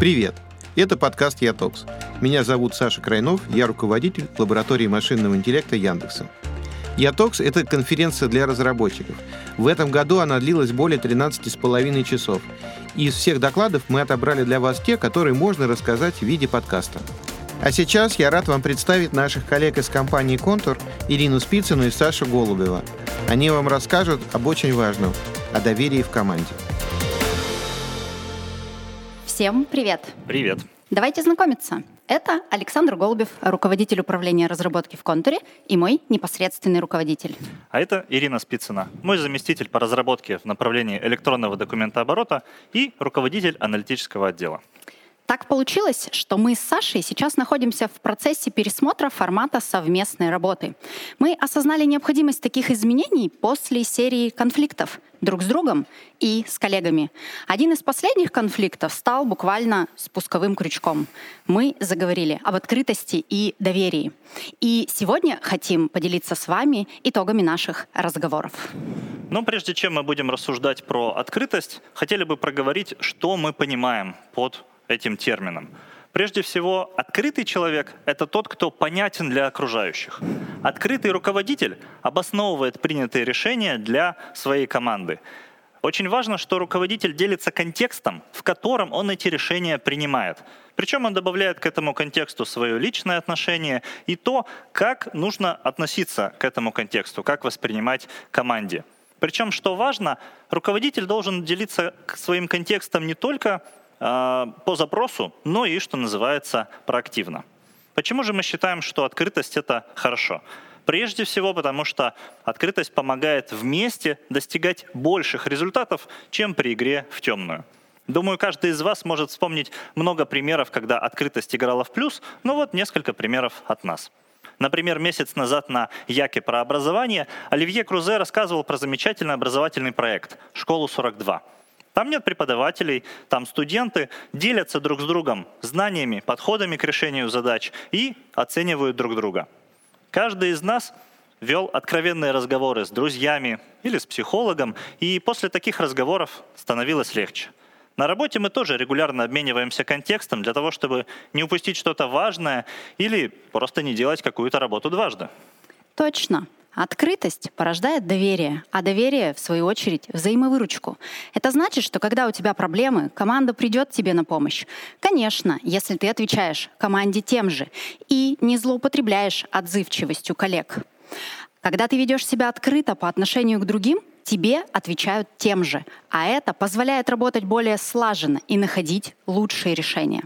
Привет! Это подкаст «Ятокс». Меня зовут Саша Крайнов, я руководитель лаборатории машинного интеллекта Яндекса. «Ятокс» — это конференция для разработчиков. В этом году она длилась более 13,5 часов. Из всех докладов мы отобрали для вас те, которые можно рассказать в виде подкаста. А сейчас я рад вам представить наших коллег из компании «Контур» Ирину Спицыну и Сашу Голубева. Они вам расскажут об очень важном — о доверии в команде. Всем привет! Привет! Давайте знакомиться. Это Александр Голубев, руководитель управления разработки в Контуре и мой непосредственный руководитель. А это Ирина Спицына, мой заместитель по разработке в направлении электронного документооборота и руководитель аналитического отдела. Так получилось, что мы с Сашей сейчас находимся в процессе пересмотра формата совместной работы. Мы осознали необходимость таких изменений после серии конфликтов друг с другом и с коллегами. Один из последних конфликтов стал буквально спусковым крючком. Мы заговорили об открытости и доверии. И сегодня хотим поделиться с вами итогами наших разговоров. Но прежде чем мы будем рассуждать про открытость, хотели бы проговорить, что мы понимаем под этим термином. Прежде всего, открытый человек — это тот, кто понятен для окружающих. Открытый руководитель обосновывает принятые решения для своей команды. Очень важно, что руководитель делится контекстом, в котором он эти решения принимает. Причем он добавляет к этому контексту свое личное отношение и то, как нужно относиться к этому контексту, как воспринимать команде. Причем, что важно, руководитель должен делиться своим контекстом не только по запросу, но и, что называется, проактивно. Почему же мы считаем, что открытость — это хорошо? Прежде всего потому, что открытость помогает вместе достигать больших результатов, чем при игре в темную. Думаю, каждый из вас может вспомнить много примеров, когда открытость играла в плюс, но вот несколько примеров от нас. Например, месяц назад на Яке про образование Оливье Крузе рассказывал про замечательный образовательный проект «Школу 42». Там нет преподавателей, там студенты делятся друг с другом знаниями, подходами к решению задач и оценивают друг друга. Каждый из нас вел откровенные разговоры с друзьями или с психологом, и после таких разговоров становилось легче. На работе мы тоже регулярно обмениваемся контекстом для того, чтобы не упустить что-то важное или просто не делать какую-то работу дважды. Точно. Открытость порождает доверие, а доверие, в свою очередь, взаимовыручку. Это значит, что когда у тебя проблемы, команда придет тебе на помощь. Конечно, если ты отвечаешь команде тем же и не злоупотребляешь отзывчивостью коллег. Когда ты ведешь себя открыто по отношению к другим, тебе отвечают тем же, а это позволяет работать более слаженно и находить лучшие решения.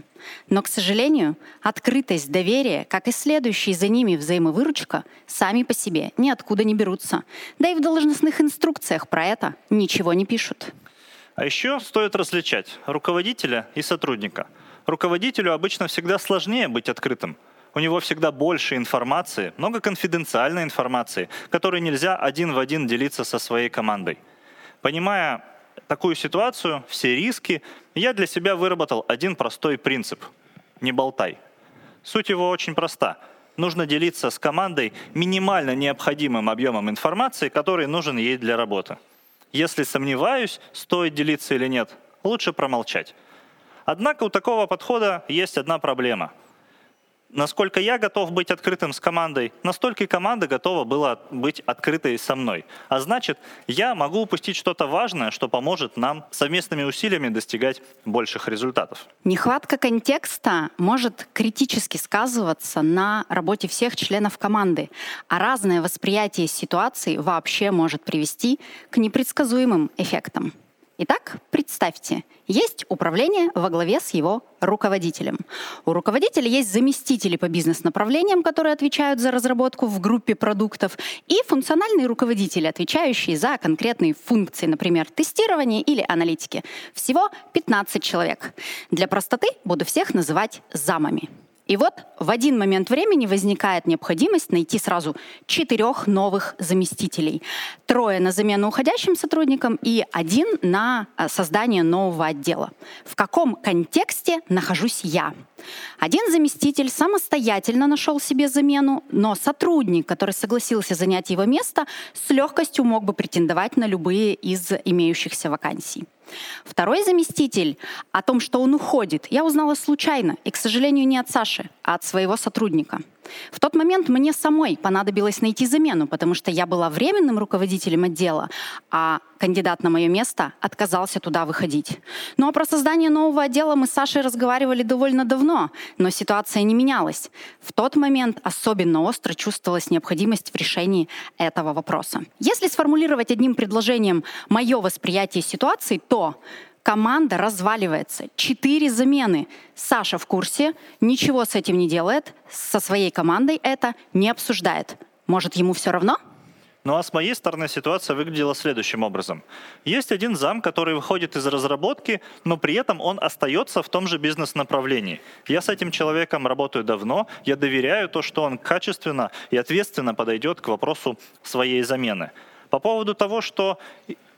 Но, к сожалению, открытость, доверие, как и следующие за ними взаимовыручка, сами по себе ниоткуда не берутся. Да и в должностных инструкциях про это ничего не пишут. А еще стоит различать руководителя и сотрудника. Руководителю обычно всегда сложнее быть открытым. У него всегда больше информации, много конфиденциальной информации, которой нельзя один в один делиться со своей командой. Понимая такую ситуацию, все риски, я для себя выработал один простой принцип – не болтай. Суть его очень проста. Нужно делиться с командой минимально необходимым объемом информации, который нужен ей для работы. Если сомневаюсь, стоит делиться или нет, лучше промолчать. Однако у такого подхода есть одна проблема – насколько я готов быть открытым с командой, настолько и команда готова была быть открытой со мной. А значит, я могу упустить что-то важное, что поможет нам совместными усилиями достигать больших результатов. Нехватка контекста может критически сказываться на работе всех членов команды, а разное восприятие ситуации вообще может привести к непредсказуемым эффектам. Итак, представьте, есть управление во главе с его руководителем. У руководителя есть заместители по бизнес-направлениям, которые отвечают за разработку в группе продуктов, и функциональные руководители, отвечающие за конкретные функции, например, тестирование или аналитики. Всего 15 человек. Для простоты буду всех называть замами. И вот в один момент времени возникает необходимость найти сразу четырех новых заместителей. Трое на замену уходящим сотрудникам и один на э, создание нового отдела. В каком контексте нахожусь я? Один заместитель самостоятельно нашел себе замену, но сотрудник, который согласился занять его место, с легкостью мог бы претендовать на любые из имеющихся вакансий. Второй заместитель о том, что он уходит, я узнала случайно, и, к сожалению, не от Саши, а от своего сотрудника. В тот момент мне самой понадобилось найти замену, потому что я была временным руководителем отдела, а кандидат на мое место отказался туда выходить. Ну а про создание нового отдела мы с Сашей разговаривали довольно давно, но ситуация не менялась. В тот момент особенно остро чувствовалась необходимость в решении этого вопроса. Если сформулировать одним предложением мое восприятие ситуации, то команда разваливается. Четыре замены. Саша в курсе, ничего с этим не делает, со своей командой это не обсуждает. Может, ему все равно? Ну а с моей стороны ситуация выглядела следующим образом. Есть один зам, который выходит из разработки, но при этом он остается в том же бизнес-направлении. Я с этим человеком работаю давно, я доверяю то, что он качественно и ответственно подойдет к вопросу своей замены. По поводу того, что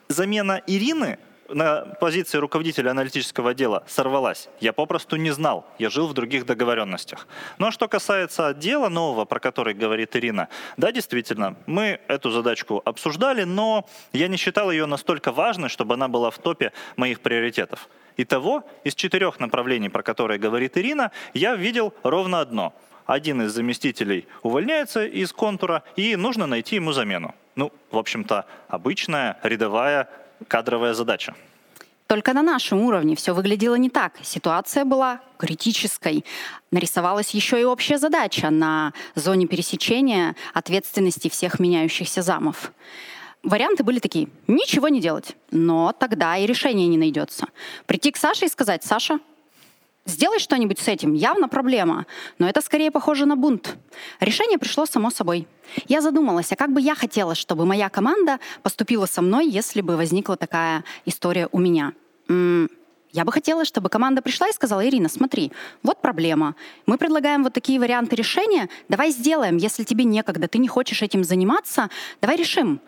замена Ирины на позиции руководителя аналитического отдела сорвалась. Я попросту не знал, я жил в других договоренностях. Но что касается отдела нового, про который говорит Ирина, да, действительно, мы эту задачку обсуждали, но я не считал ее настолько важной, чтобы она была в топе моих приоритетов. Итого, из четырех направлений, про которые говорит Ирина, я видел ровно одно. Один из заместителей увольняется из контура, и нужно найти ему замену. Ну, в общем-то, обычная рядовая кадровая задача. Только на нашем уровне все выглядело не так. Ситуация была критической. Нарисовалась еще и общая задача на зоне пересечения ответственности всех меняющихся замов. Варианты были такие. Ничего не делать. Но тогда и решения не найдется. Прийти к Саше и сказать, Саша, Сделай что-нибудь с этим, явно проблема, но это скорее похоже на бунт. Решение пришло само собой. Я задумалась, а как бы я хотела, чтобы моя команда поступила со мной, если бы возникла такая история у меня. Я бы хотела, чтобы команда пришла и сказала, Ирина, смотри, вот проблема. Мы предлагаем вот такие варианты решения. Давай сделаем. Если тебе некогда, ты не хочешь этим заниматься, давай решим.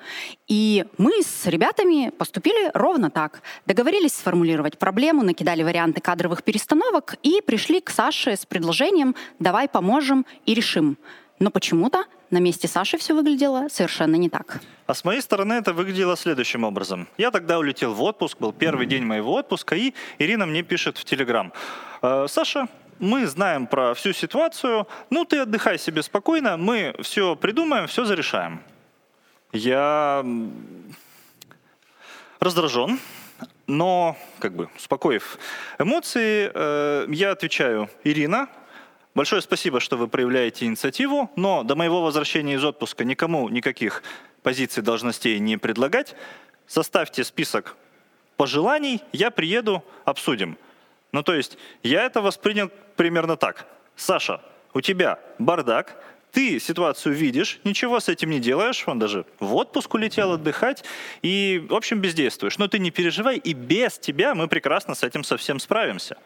И мы с ребятами поступили ровно так. Договорились сформулировать проблему, накидали варианты кадровых перестановок и пришли к Саше с предложением «давай поможем и решим». Но почему-то на месте Саши все выглядело совершенно не так. А с моей стороны это выглядело следующим образом. Я тогда улетел в отпуск, был первый день моего отпуска, и Ирина мне пишет в Телеграм. «Э, Саша, мы знаем про всю ситуацию, ну ты отдыхай себе спокойно, мы все придумаем, все зарешаем. Я раздражен, но, как бы, успокоив эмоции, э, я отвечаю, Ирина, Большое спасибо, что вы проявляете инициативу, но до моего возвращения из отпуска никому никаких позиций должностей не предлагать. Составьте список пожеланий, я приеду, обсудим. Ну, то есть, я это воспринял примерно так. Саша, у тебя бардак, ты ситуацию видишь, ничего с этим не делаешь, он даже в отпуск улетел отдыхать, и, в общем, бездействуешь. Но ты не переживай, и без тебя мы прекрасно с этим совсем справимся.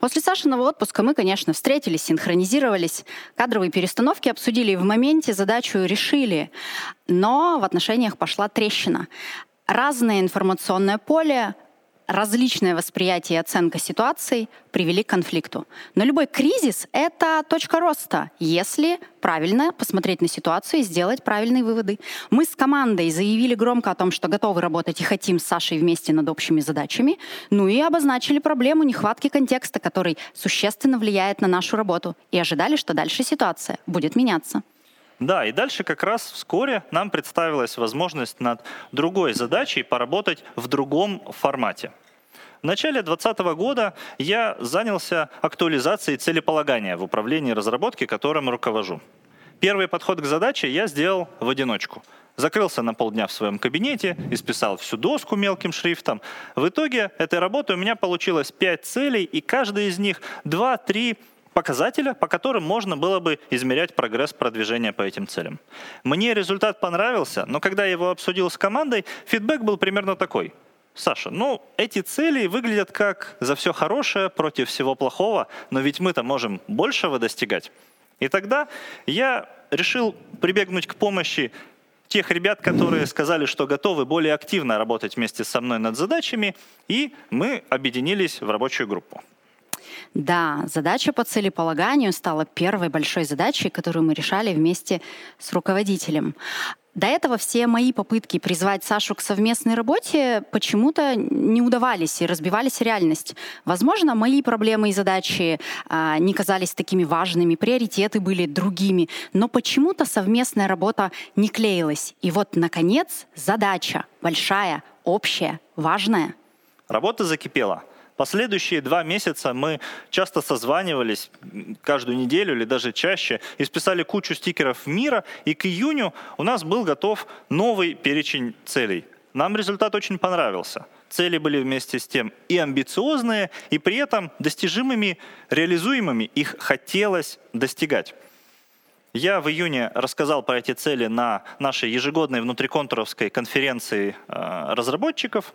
После Сашиного отпуска мы, конечно, встретились, синхронизировались, кадровые перестановки обсудили и в моменте задачу решили. Но в отношениях пошла трещина. Разное информационное поле, различное восприятие и оценка ситуаций привели к конфликту. Но любой кризис — это точка роста, если правильно посмотреть на ситуацию и сделать правильные выводы. Мы с командой заявили громко о том, что готовы работать и хотим с Сашей вместе над общими задачами, ну и обозначили проблему нехватки контекста, который существенно влияет на нашу работу, и ожидали, что дальше ситуация будет меняться. Да, и дальше как раз вскоре нам представилась возможность над другой задачей поработать в другом формате. В начале 2020 года я занялся актуализацией целеполагания в управлении разработки, которым руковожу. Первый подход к задаче я сделал в одиночку. Закрылся на полдня в своем кабинете, исписал всю доску мелким шрифтом. В итоге этой работы у меня получилось 5 целей, и каждая из них 2-3 показателя, по которым можно было бы измерять прогресс продвижения по этим целям. Мне результат понравился, но когда я его обсудил с командой, фидбэк был примерно такой. Саша, ну, эти цели выглядят как за все хорошее против всего плохого, но ведь мы-то можем большего достигать. И тогда я решил прибегнуть к помощи тех ребят, которые сказали, что готовы более активно работать вместе со мной над задачами, и мы объединились в рабочую группу. Да, задача по целеполаганию стала первой большой задачей, которую мы решали вместе с руководителем. До этого все мои попытки призвать Сашу к совместной работе почему-то не удавались и разбивались реальность. Возможно, мои проблемы и задачи а, не казались такими важными, приоритеты были другими, но почему-то совместная работа не клеилась. И вот, наконец, задача большая, общая, важная. Работа закипела. Последующие два месяца мы часто созванивались каждую неделю или даже чаще и списали кучу стикеров мира, и к июню у нас был готов новый перечень целей. Нам результат очень понравился. Цели были вместе с тем и амбициозные, и при этом достижимыми, реализуемыми. Их хотелось достигать. Я в июне рассказал про эти цели на нашей ежегодной внутриконтуровской конференции э, разработчиков.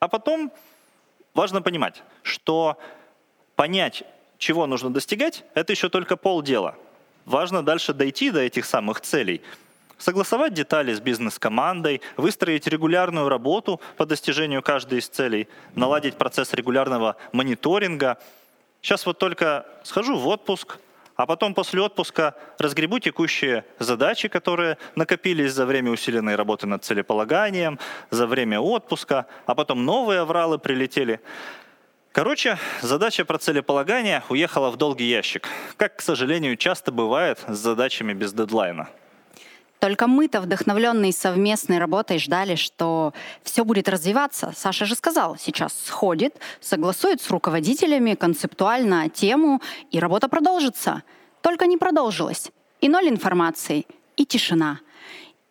А потом важно понимать, что понять, чего нужно достигать, это еще только полдела. Важно дальше дойти до этих самых целей, согласовать детали с бизнес-командой, выстроить регулярную работу по достижению каждой из целей, наладить процесс регулярного мониторинга. Сейчас вот только схожу в отпуск, а потом после отпуска разгребу текущие задачи, которые накопились за время усиленной работы над целеполаганием, за время отпуска, а потом новые авралы прилетели. Короче, задача про целеполагание уехала в долгий ящик, как, к сожалению, часто бывает с задачами без дедлайна. Только мы-то, вдохновленные совместной работой, ждали, что все будет развиваться. Саша же сказал, сейчас сходит, согласует с руководителями концептуально тему, и работа продолжится. Только не продолжилась. И ноль информации, и тишина.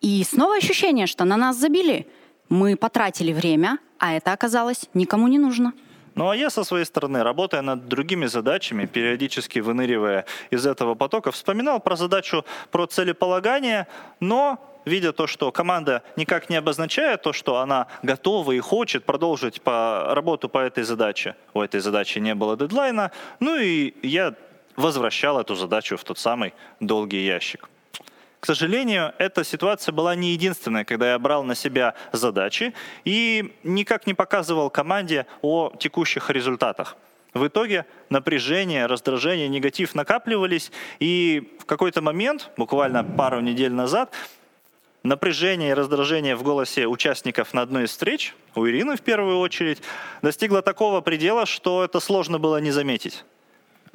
И снова ощущение, что на нас забили. Мы потратили время, а это оказалось никому не нужно. Ну а я со своей стороны, работая над другими задачами, периодически выныривая из этого потока, вспоминал про задачу про целеполагание, но видя то, что команда никак не обозначает то, что она готова и хочет продолжить по работу по этой задаче. У этой задачи не было дедлайна. Ну и я возвращал эту задачу в тот самый долгий ящик. К сожалению, эта ситуация была не единственная, когда я брал на себя задачи и никак не показывал команде о текущих результатах. В итоге напряжение, раздражение, негатив накапливались, и в какой-то момент, буквально пару недель назад, напряжение и раздражение в голосе участников на одной из встреч, у Ирины в первую очередь, достигло такого предела, что это сложно было не заметить.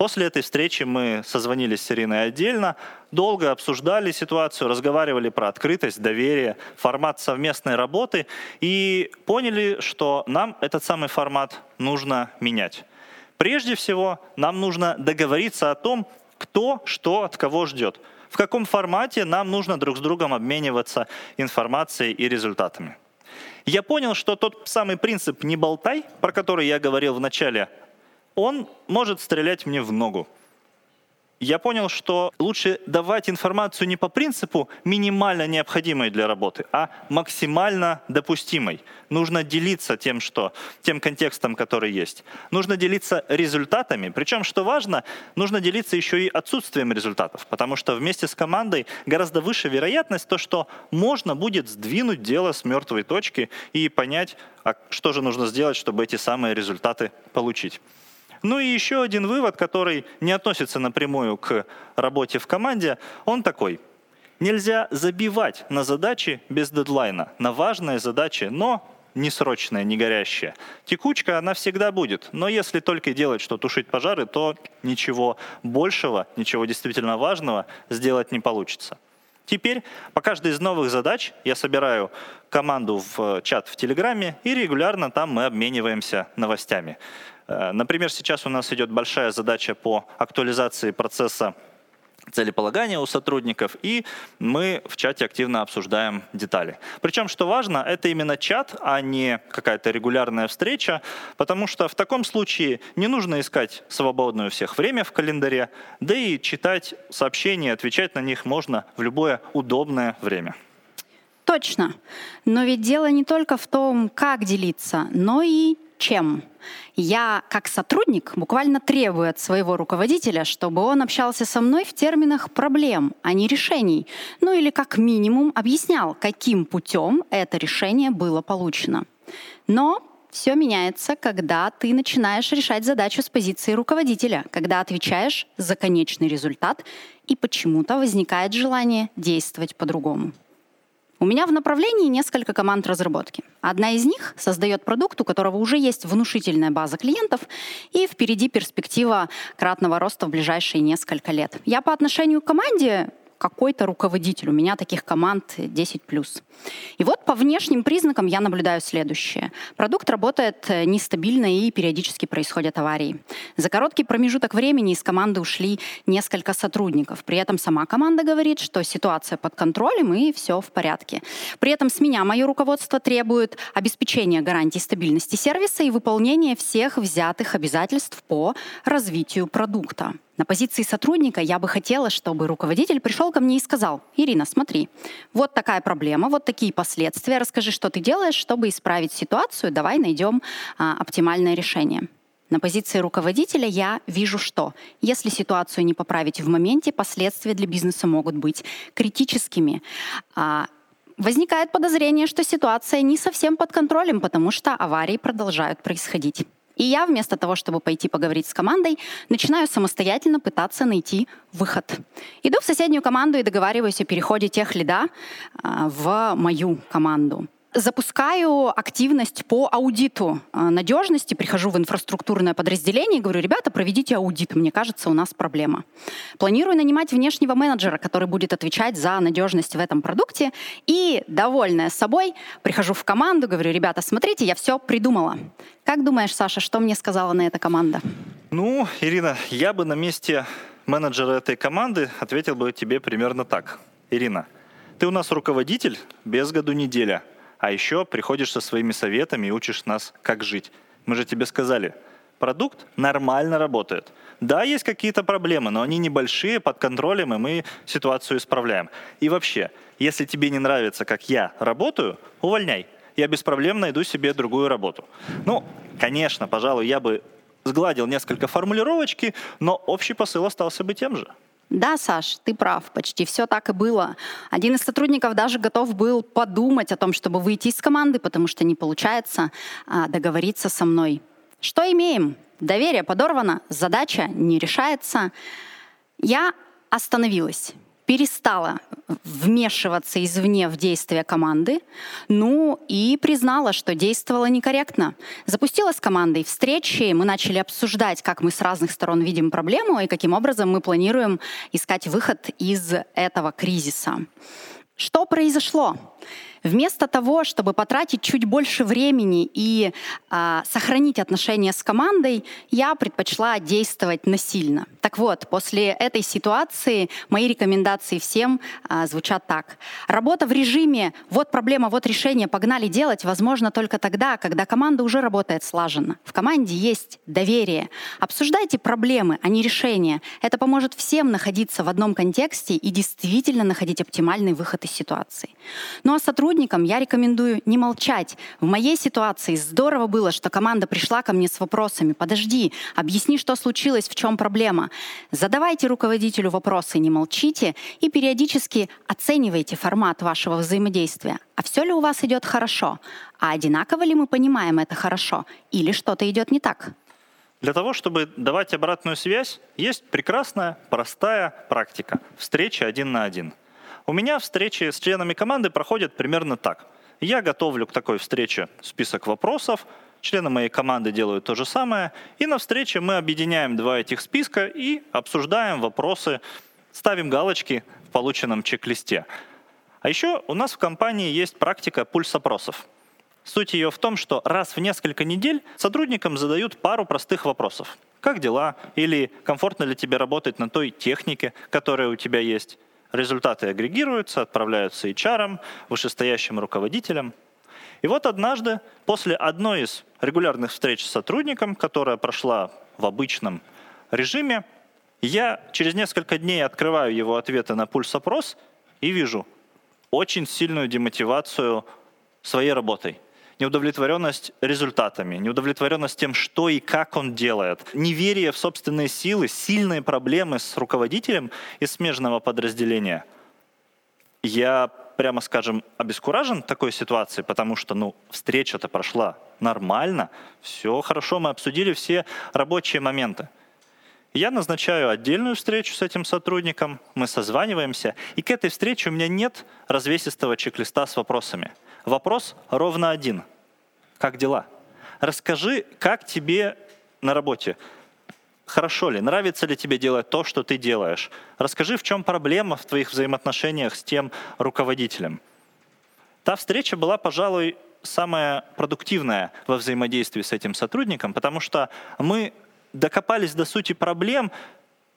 После этой встречи мы созвонились с Ириной отдельно, долго обсуждали ситуацию, разговаривали про открытость, доверие, формат совместной работы и поняли, что нам этот самый формат нужно менять. Прежде всего, нам нужно договориться о том, кто что от кого ждет, в каком формате нам нужно друг с другом обмениваться информацией и результатами. Я понял, что тот самый принцип «не болтай», про который я говорил в начале он может стрелять мне в ногу. Я понял, что лучше давать информацию не по принципу минимально необходимой для работы, а максимально допустимой. Нужно делиться тем, что, тем контекстом, который есть. Нужно делиться результатами. Причем, что важно, нужно делиться еще и отсутствием результатов, потому что вместе с командой гораздо выше вероятность то, что можно будет сдвинуть дело с мертвой точки и понять, а что же нужно сделать, чтобы эти самые результаты получить. Ну и еще один вывод, который не относится напрямую к работе в команде, он такой. Нельзя забивать на задачи без дедлайна, на важные задачи, но не срочная, не горящая. Текучка, она всегда будет, но если только делать, что тушить пожары, то ничего большего, ничего действительно важного сделать не получится. Теперь по каждой из новых задач я собираю команду в чат в Телеграме, и регулярно там мы обмениваемся новостями. Э, например, сейчас у нас идет большая задача по актуализации процесса целеполагания у сотрудников, и мы в чате активно обсуждаем детали. Причем, что важно, это именно чат, а не какая-то регулярная встреча, потому что в таком случае не нужно искать свободное у всех время в календаре, да и читать сообщения, отвечать на них можно в любое удобное время. Точно. Но ведь дело не только в том, как делиться, но и чем. Я, как сотрудник, буквально требую от своего руководителя, чтобы он общался со мной в терминах проблем, а не решений. Ну или как минимум объяснял, каким путем это решение было получено. Но Все меняется, когда ты начинаешь решать задачу с позиции руководителя, когда отвечаешь за конечный результат, и почему-то возникает желание действовать по-другому. У меня в направлении несколько команд разработки. Одна из них создает продукт, у которого уже есть внушительная база клиентов, и впереди перспектива кратного роста в ближайшие несколько лет. Я по отношению к команде какой-то руководитель. У меня таких команд 10 плюс. И вот по внешним признакам я наблюдаю следующее. Продукт работает э, нестабильно и периодически происходят аварии. За короткий промежуток времени из команды ушли несколько сотрудников. При этом сама команда говорит, что ситуация под контролем и все в порядке. При этом с меня мое руководство требует обеспечения гарантии стабильности сервиса и выполнения всех взятых обязательств по развитию продукта. На позиции сотрудника я бы хотела, чтобы руководитель пришел ко мне и сказал, Ирина, смотри, вот такая проблема, вот такие последствия, расскажи, что ты делаешь, чтобы исправить ситуацию, давай найдем а, оптимальное решение. На позиции руководителя я вижу, что если ситуацию не поправить в моменте, последствия для бизнеса могут быть критическими. А, возникает подозрение, что ситуация не совсем под контролем, потому что аварии продолжают происходить. И я вместо того, чтобы пойти поговорить с командой, начинаю самостоятельно пытаться найти выход. Иду в соседнюю команду и договариваюсь о переходе тех лида а, в мою команду. Запускаю активность по аудиту а, надежности, прихожу в инфраструктурное подразделение и говорю, ребята, проведите аудит, мне кажется, у нас проблема. Планирую нанимать внешнего менеджера, который будет отвечать за надежность в этом продукте. И, довольная собой, прихожу в команду, говорю, ребята, смотрите, я все придумала. Как думаешь, Саша, что мне сказала на это команда? Ну, Ирина, я бы на месте менеджера этой команды ответил бы тебе примерно так. Ирина, ты у нас руководитель без году неделя – а еще приходишь со своими советами и учишь нас, как жить. Мы же тебе сказали, продукт нормально работает. Да, есть какие-то проблемы, но они небольшие, под контролем, и мы ситуацию исправляем. И вообще, если тебе не нравится, как я работаю, увольняй. Я без проблем найду себе другую работу. Ну, конечно, пожалуй, я бы сгладил несколько формулировочки, но общий посыл остался бы тем же. Да, Саш, ты прав, почти все так и было. Один из сотрудников даже готов был подумать о том, чтобы выйти из команды, потому что не получается а, договориться со мной. Что имеем? Доверие подорвано, задача не решается. Я остановилась перестала вмешиваться извне в действия команды, ну и признала, что действовала некорректно. Запустила с командой встречи, мы начали обсуждать, как мы с разных сторон видим проблему и каким образом мы планируем искать выход из этого кризиса. Что произошло? Вместо того, чтобы потратить чуть больше времени и а, сохранить отношения с командой, я предпочла действовать насильно. Так вот, после этой ситуации мои рекомендации всем а, звучат так. Работа в режиме «вот проблема, вот решение, погнали делать» возможно только тогда, когда команда уже работает слаженно. В команде есть доверие. Обсуждайте проблемы, а не решения. Это поможет всем находиться в одном контексте и действительно находить оптимальный выход из ситуации. Ну а сотрудники сотрудникам я рекомендую не молчать. В моей ситуации здорово было, что команда пришла ко мне с вопросами. Подожди, объясни, что случилось, в чем проблема. Задавайте руководителю вопросы, не молчите и периодически оценивайте формат вашего взаимодействия. А все ли у вас идет хорошо? А одинаково ли мы понимаем это хорошо? Или что-то идет не так? Для того, чтобы давать обратную связь, есть прекрасная, простая практика. Встреча один на один. У меня встречи с членами команды проходят примерно так. Я готовлю к такой встрече список вопросов, члены моей команды делают то же самое, и на встрече мы объединяем два этих списка и обсуждаем вопросы, ставим галочки в полученном чек-листе. А еще у нас в компании есть практика пульс-опросов. Суть ее в том, что раз в несколько недель сотрудникам задают пару простых вопросов. Как дела? Или комфортно ли тебе работать на той технике, которая у тебя есть? Результаты агрегируются, отправляются HR, вышестоящим руководителям. И вот однажды, после одной из регулярных встреч с сотрудником, которая прошла в обычном режиме, я через несколько дней открываю его ответы на пульс-опрос и вижу очень сильную демотивацию своей работой – неудовлетворенность результатами, неудовлетворенность тем, что и как он делает, неверие в собственные силы, сильные проблемы с руководителем из смежного подразделения. Я прямо скажем, обескуражен такой ситуацией, потому что, ну, встреча-то прошла нормально, все хорошо, мы обсудили все рабочие моменты. Я назначаю отдельную встречу с этим сотрудником, мы созваниваемся, и к этой встрече у меня нет развесистого чек-листа с вопросами. Вопрос ровно один. Как дела? Расскажи, как тебе на работе? Хорошо ли? Нравится ли тебе делать то, что ты делаешь? Расскажи, в чем проблема в твоих взаимоотношениях с тем руководителем. Та встреча была, пожалуй, самая продуктивная во взаимодействии с этим сотрудником, потому что мы докопались до сути проблем,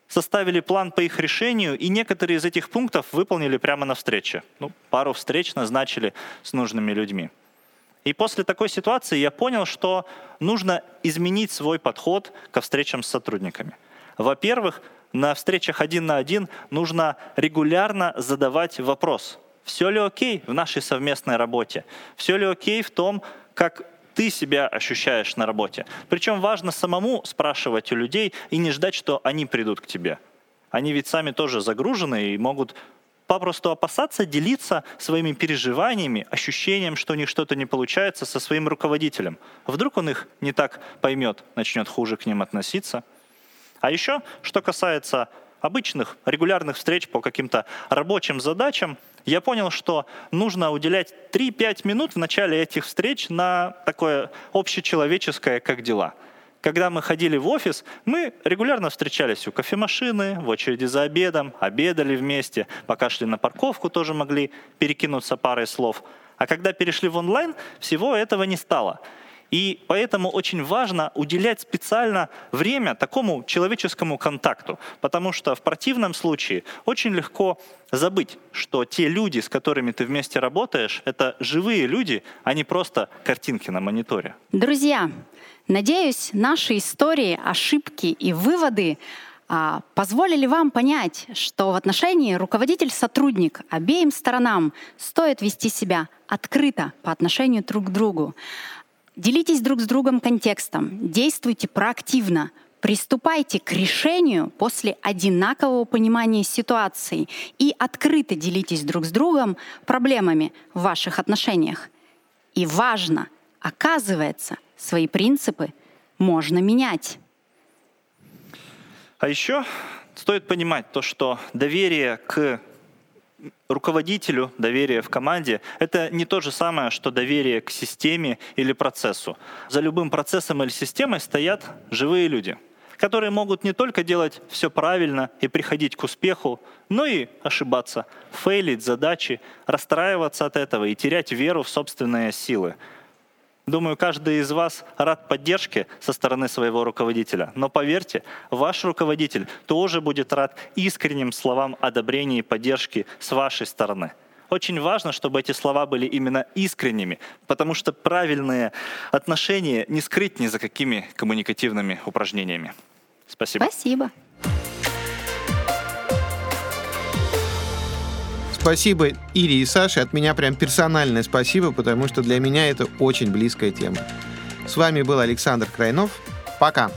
составили план по их решению, и некоторые из этих пунктов выполнили прямо на встрече. Ну, пару встреч назначили с нужными людьми. И после такой ситуации я понял, что нужно изменить свой подход ко встречам с сотрудниками. Во-первых, на встречах один на один нужно регулярно задавать вопрос. Все ли окей в нашей совместной работе? Все ли окей в том, как ты себя ощущаешь на работе. Причем важно самому спрашивать у людей и не ждать, что они придут к тебе. Они ведь сами тоже загружены и могут попросту опасаться делиться своими переживаниями, ощущением, что у них что-то не получается со своим руководителем. Вдруг он их не так поймет, начнет хуже к ним относиться. А еще, что касается обычных регулярных встреч по каким-то рабочим задачам, я понял, что нужно уделять 3-5 минут в начале этих встреч на такое общечеловеческое «как дела?». Когда мы ходили в офис, мы регулярно встречались у кофемашины, в очереди за обедом, обедали вместе, пока шли на парковку, тоже могли перекинуться парой слов. А когда перешли в онлайн, всего этого не стало. И поэтому очень важно уделять специально время такому человеческому контакту, потому что в противном случае очень легко забыть, что те люди, с которыми ты вместе работаешь, это живые люди, а не просто картинки на мониторе. Друзья, надеюсь, наши истории, ошибки и выводы а, позволили вам понять, что в отношении руководитель-сотрудник обеим сторонам стоит вести себя открыто по отношению друг к другу. Делитесь друг с другом контекстом, действуйте проактивно, приступайте к решению после одинакового понимания ситуации и открыто делитесь друг с другом проблемами в ваших отношениях. И важно, оказывается, свои принципы можно менять. А еще стоит понимать то, что доверие к руководителю, доверие в команде — это не то же самое, что доверие к системе или процессу. За любым процессом или системой стоят живые люди, которые могут не только делать все правильно и приходить к успеху, но и ошибаться, фейлить задачи, расстраиваться от этого и терять веру в собственные силы — Думаю, каждый из вас рад поддержке со стороны своего руководителя. Но поверьте, ваш руководитель тоже будет рад искренним словам одобрения и поддержки с вашей стороны. Очень важно, чтобы эти слова были именно искренними, потому что правильные отношения не скрыть ни за какими коммуникативными упражнениями. Спасибо. Спасибо. Спасибо Ире и Саше. От меня прям персональное спасибо, потому что для меня это очень близкая тема. С вами был Александр Крайнов. Пока.